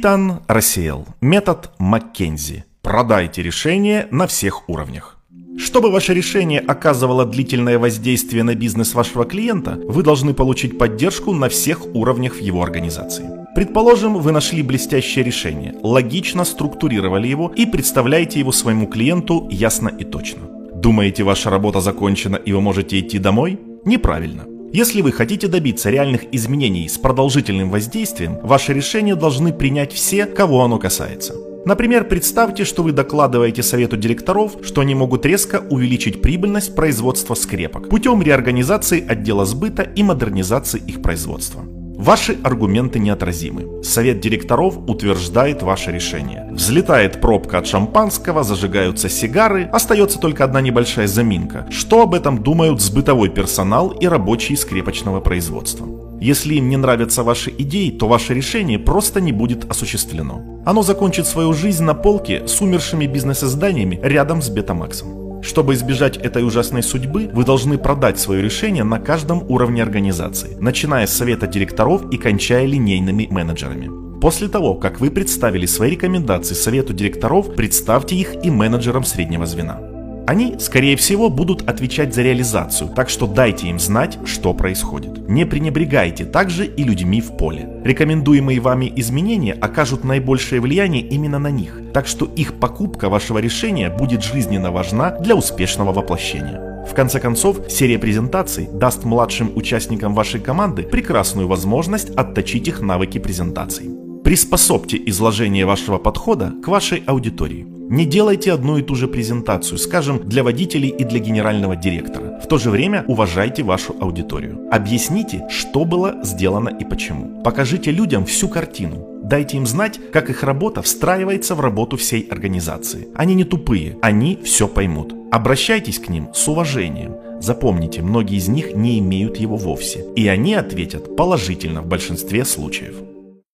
Итан рассеял. Метод Маккензи. Продайте решение на всех уровнях. Чтобы ваше решение оказывало длительное воздействие на бизнес вашего клиента, вы должны получить поддержку на всех уровнях в его организации. Предположим, вы нашли блестящее решение, логично структурировали его и представляете его своему клиенту ясно и точно. Думаете, ваша работа закончена и вы можете идти домой? Неправильно. Если вы хотите добиться реальных изменений с продолжительным воздействием, ваши решения должны принять все, кого оно касается. Например, представьте, что вы докладываете совету директоров, что они могут резко увеличить прибыльность производства скрепок путем реорганизации отдела сбыта и модернизации их производства. Ваши аргументы неотразимы. Совет директоров утверждает ваше решение. Взлетает пробка от шампанского, зажигаются сигары, остается только одна небольшая заминка. Что об этом думают сбытовой персонал и рабочие скрепочного производства? Если им не нравятся ваши идеи, то ваше решение просто не будет осуществлено. Оно закончит свою жизнь на полке с умершими бизнес-изданиями рядом с Бетамаксом. Чтобы избежать этой ужасной судьбы, вы должны продать свое решение на каждом уровне организации, начиная с совета директоров и кончая линейными менеджерами. После того, как вы представили свои рекомендации совету директоров, представьте их и менеджерам среднего звена. Они, скорее всего, будут отвечать за реализацию, так что дайте им знать, что происходит. Не пренебрегайте также и людьми в поле. Рекомендуемые вами изменения окажут наибольшее влияние именно на них, так что их покупка вашего решения будет жизненно важна для успешного воплощения. В конце концов, серия презентаций даст младшим участникам вашей команды прекрасную возможность отточить их навыки презентаций. Приспособьте изложение вашего подхода к вашей аудитории. Не делайте одну и ту же презентацию, скажем, для водителей и для генерального директора. В то же время уважайте вашу аудиторию. Объясните, что было сделано и почему. Покажите людям всю картину. Дайте им знать, как их работа встраивается в работу всей организации. Они не тупые, они все поймут. Обращайтесь к ним с уважением. Запомните, многие из них не имеют его вовсе. И они ответят положительно в большинстве случаев.